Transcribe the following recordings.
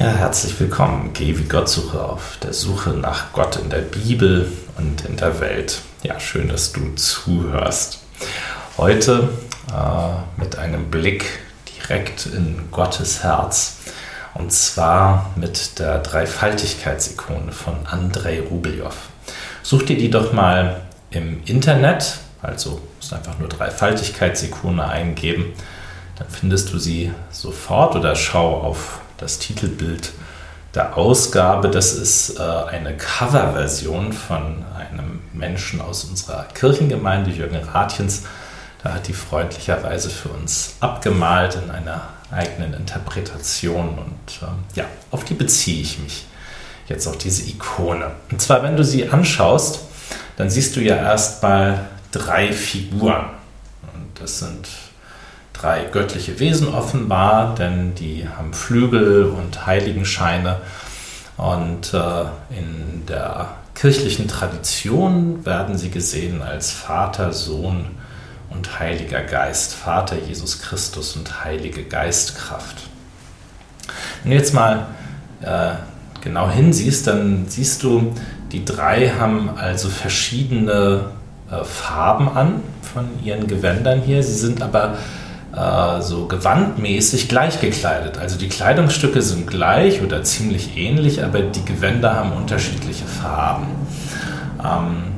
Ja, herzlich willkommen. Geh wie Gott suche auf der Suche nach Gott in der Bibel und in der Welt. Ja, schön, dass du zuhörst. Heute äh, mit einem Blick direkt in Gottes Herz. Und zwar mit der Dreifaltigkeitsikone von Andrei Rubeljow. Such dir die doch mal im Internet, also musst einfach nur Dreifaltigkeitsikone eingeben. Dann findest du sie sofort oder schau auf das Titelbild der Ausgabe. Das ist äh, eine Coverversion von einem Menschen aus unserer Kirchengemeinde, Jürgen Ratjens. Da hat die freundlicherweise für uns abgemalt in einer eigenen Interpretation und ähm, ja, auf die beziehe ich mich jetzt auf diese Ikone. Und zwar, wenn du sie anschaust, dann siehst du ja erstmal drei Figuren. Und das sind drei göttliche Wesen offenbar, denn die haben Flügel und Heiligenscheine. Und äh, in der kirchlichen Tradition werden sie gesehen als Vater, Sohn und Heiliger Geist, Vater Jesus Christus und Heilige Geistkraft. Wenn du jetzt mal äh, genau hinsiehst, dann siehst du, die drei haben also verschiedene äh, Farben an von ihren Gewändern hier. Sie sind aber äh, so gewandmäßig gleich gekleidet. Also die Kleidungsstücke sind gleich oder ziemlich ähnlich, aber die Gewänder haben unterschiedliche Farben. Ähm,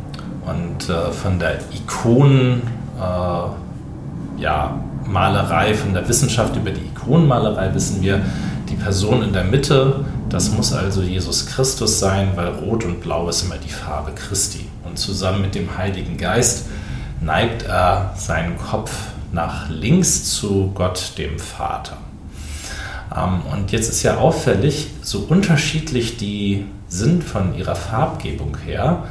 und äh, von der Ikonen, äh, ja, von der Wissenschaft über die Ikonenmalerei wissen wir, die Person in der Mitte, das muss also Jesus Christus sein, weil Rot und Blau ist immer die Farbe Christi. Und zusammen mit dem Heiligen Geist neigt er seinen Kopf nach links zu Gott, dem Vater. Ähm, und jetzt ist ja auffällig, so unterschiedlich die sind von ihrer Farbgebung her,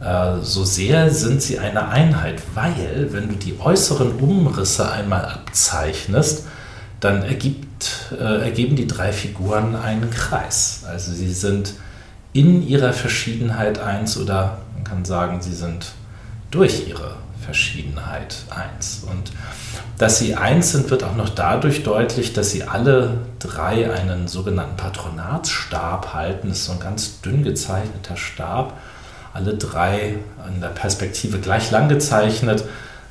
äh, so sehr sind sie eine Einheit, weil wenn du die äußeren Umrisse einmal abzeichnest, dann ergibt, äh, ergeben die drei Figuren einen Kreis. Also sie sind in ihrer Verschiedenheit eins oder man kann sagen, sie sind durch ihre Verschiedenheit eins. Und dass sie eins sind, wird auch noch dadurch deutlich, dass sie alle drei einen sogenannten Patronatsstab halten. Das ist so ein ganz dünn gezeichneter Stab. Alle drei in der Perspektive gleich lang gezeichnet.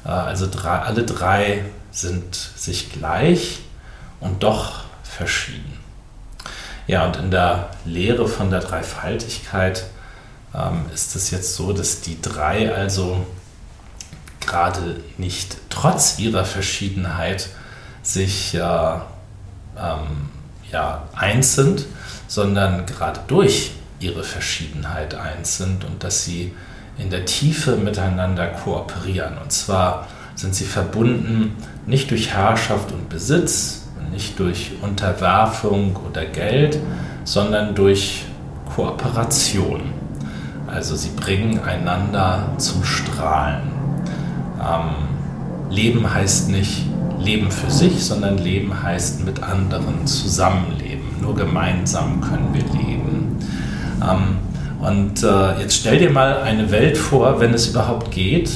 Äh, also drei, alle drei sind sich gleich und doch verschieden. Ja, und in der Lehre von der Dreifaltigkeit ähm, ist es jetzt so, dass die drei also gerade nicht trotz ihrer Verschiedenheit sich ja, ähm, ja eins sind, sondern gerade durch ihre Verschiedenheit eins sind und dass sie in der Tiefe miteinander kooperieren. Und zwar sind sie verbunden nicht durch Herrschaft und Besitz, nicht durch Unterwerfung oder Geld, sondern durch Kooperation. Also sie bringen einander zum Strahlen. Ähm, Leben heißt nicht Leben für sich, sondern Leben heißt mit anderen zusammenleben. Nur gemeinsam können wir leben. Ähm, und äh, jetzt stell dir mal eine Welt vor, wenn es überhaupt geht,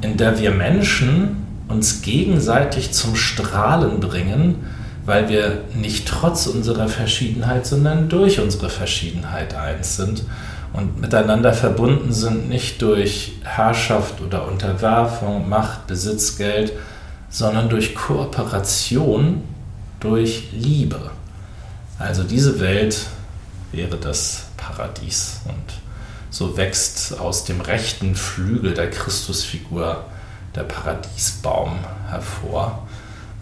in der wir Menschen uns gegenseitig zum Strahlen bringen, weil wir nicht trotz unserer Verschiedenheit, sondern durch unsere Verschiedenheit eins sind und miteinander verbunden sind, nicht durch Herrschaft oder Unterwerfung, Macht, Besitz, Geld, sondern durch Kooperation, durch Liebe. Also diese Welt wäre das Paradies. Und so wächst aus dem rechten Flügel der Christusfigur der Paradiesbaum hervor.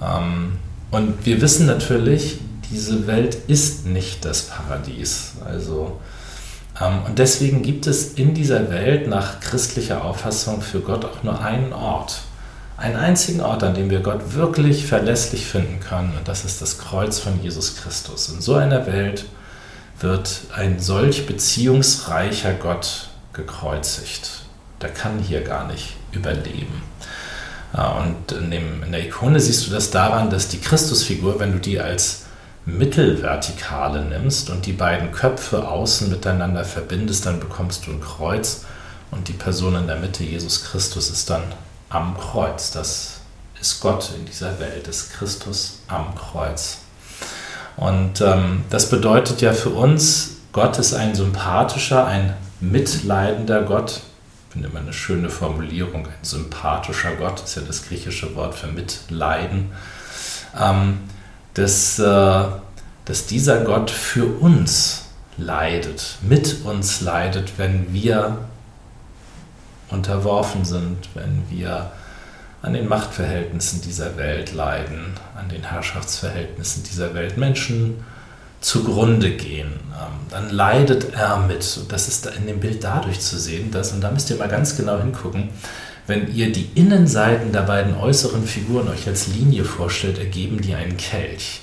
Ähm, und wir wissen natürlich, diese Welt ist nicht das Paradies. Also und deswegen gibt es in dieser Welt nach christlicher Auffassung für Gott auch nur einen Ort. Einen einzigen Ort, an dem wir Gott wirklich verlässlich finden können. Und das ist das Kreuz von Jesus Christus. In so einer Welt wird ein solch beziehungsreicher Gott gekreuzigt. Der kann hier gar nicht überleben. Und in, dem, in der Ikone siehst du das daran, dass die Christusfigur, wenn du die als Mittelvertikale nimmst und die beiden Köpfe außen miteinander verbindest, dann bekommst du ein Kreuz und die Person in der Mitte, Jesus Christus, ist dann am Kreuz. Das ist Gott in dieser Welt, ist Christus am Kreuz. Und ähm, das bedeutet ja für uns, Gott ist ein sympathischer, ein mitleidender Gott. Ich finde immer eine schöne Formulierung, ein sympathischer Gott ist ja das griechische Wort für Mitleiden. Ähm, dass, äh, dass dieser Gott für uns leidet, mit uns leidet, wenn wir unterworfen sind, wenn wir an den Machtverhältnissen dieser Welt leiden, an den Herrschaftsverhältnissen dieser Welt Menschen zugrunde gehen, ähm, dann leidet er mit. Und das ist in dem Bild dadurch zu sehen, dass, und da müsst ihr mal ganz genau hingucken, wenn ihr die Innenseiten der beiden äußeren Figuren euch als Linie vorstellt, ergeben die einen Kelch.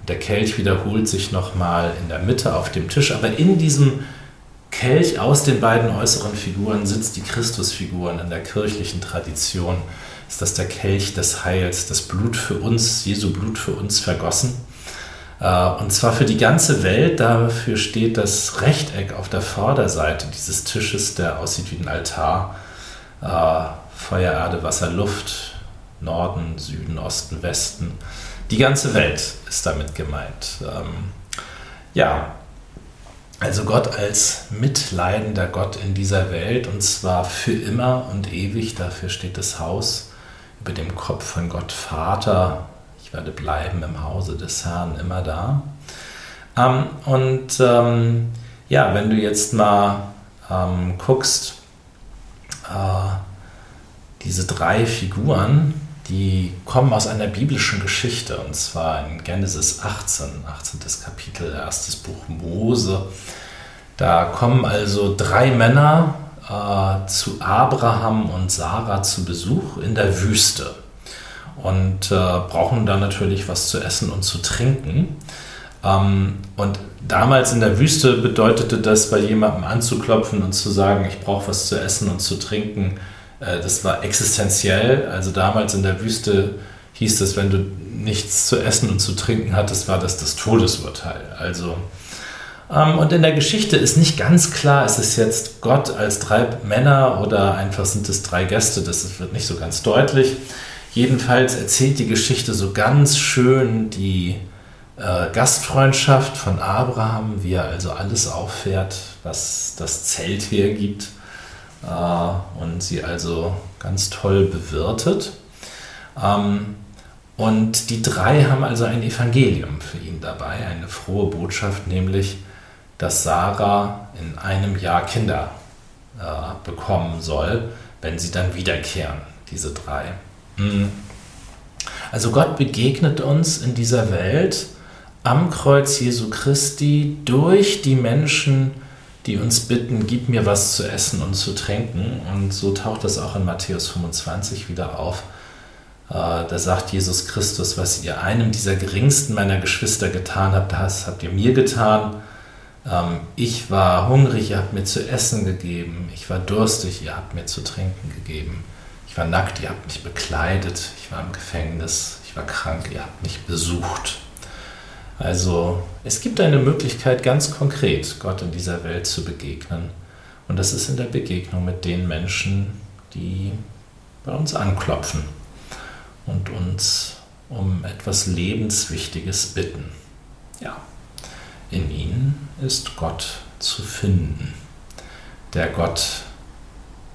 Und der Kelch wiederholt sich nochmal in der Mitte auf dem Tisch, aber in diesem Kelch aus den beiden äußeren Figuren sitzt die Christusfiguren in der kirchlichen Tradition. Ist das der Kelch des Heils, das Blut für uns, Jesu Blut für uns vergossen? Äh, und zwar für die ganze Welt. Dafür steht das Rechteck auf der Vorderseite dieses Tisches, der aussieht wie ein Altar. Äh, Feuer, Erde, Wasser, Luft, Norden, Süden, Osten, Westen. Die ganze Welt ist damit gemeint. Ähm, ja, also Gott als mitleidender Gott in dieser Welt und zwar für immer und ewig. Dafür steht das Haus über dem Kopf von Gott Vater, ich werde bleiben im Hause des Herrn immer da. Ähm, und ähm, ja, wenn du jetzt mal ähm, guckst, äh, diese drei Figuren, die kommen aus einer biblischen Geschichte, und zwar in Genesis 18, 18. Kapitel, erstes Buch Mose. Da kommen also drei Männer äh, zu Abraham und Sarah zu Besuch in der Wüste und äh, brauchen dann natürlich was zu essen und zu trinken. Ähm, und damals in der Wüste bedeutete das, bei jemandem anzuklopfen und zu sagen, ich brauche was zu essen und zu trinken, äh, das war existenziell. Also damals in der Wüste hieß es, wenn du nichts zu essen und zu trinken hattest, war das das Todesurteil. Also ähm, und in der Geschichte ist nicht ganz klar, ist es jetzt Gott als drei Männer oder einfach sind es drei Gäste, das wird nicht so ganz deutlich. Jedenfalls erzählt die Geschichte so ganz schön die äh, Gastfreundschaft von Abraham, wie er also alles auffährt, was das Zelt hergibt äh, und sie also ganz toll bewirtet. Ähm, und die drei haben also ein Evangelium für ihn dabei, eine frohe Botschaft, nämlich, dass Sarah in einem Jahr Kinder äh, bekommen soll, wenn sie dann wiederkehren, diese drei. Mhm. Also Gott begegnet uns in dieser Welt am Kreuz Jesu Christi durch die Menschen, die uns bitten, gib mir was zu essen und zu trinken. Und so taucht das auch in Matthäus 25 wieder auf. Äh, da sagt Jesus Christus, was ihr einem dieser geringsten meiner Geschwister getan habt, das habt ihr mir getan. Ähm, ich war hungrig, ihr habt mir zu essen gegeben. Ich war durstig, ihr habt mir zu trinken gegeben. Ich war nackt, ihr habt mich bekleidet. Ich war im Gefängnis, ich war krank, ihr habt mich besucht. Also es gibt eine Möglichkeit, ganz konkret Gott in dieser Welt zu begegnen. Und das ist in der Begegnung mit den Menschen, die bei uns anklopfen und uns um etwas Lebenswichtiges bitten. Ja, in ihnen ist Gott zu finden. Der Gott,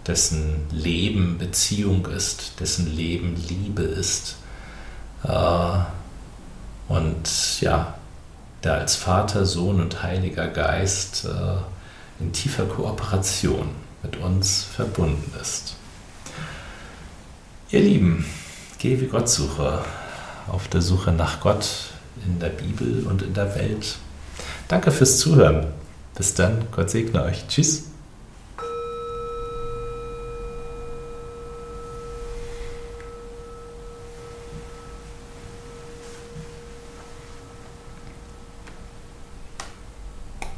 dessen Leben Beziehung ist, dessen Leben Liebe ist. Äh, und ja, der als Vater, Sohn und Heiliger Geist äh, in tiefer Kooperation mit uns verbunden ist. Ihr Lieben, geh wie Gottsucher auf der Suche nach Gott in der Bibel und in der Welt. Danke fürs Zuhören. Bis dann, Gott segne euch. Tschüss.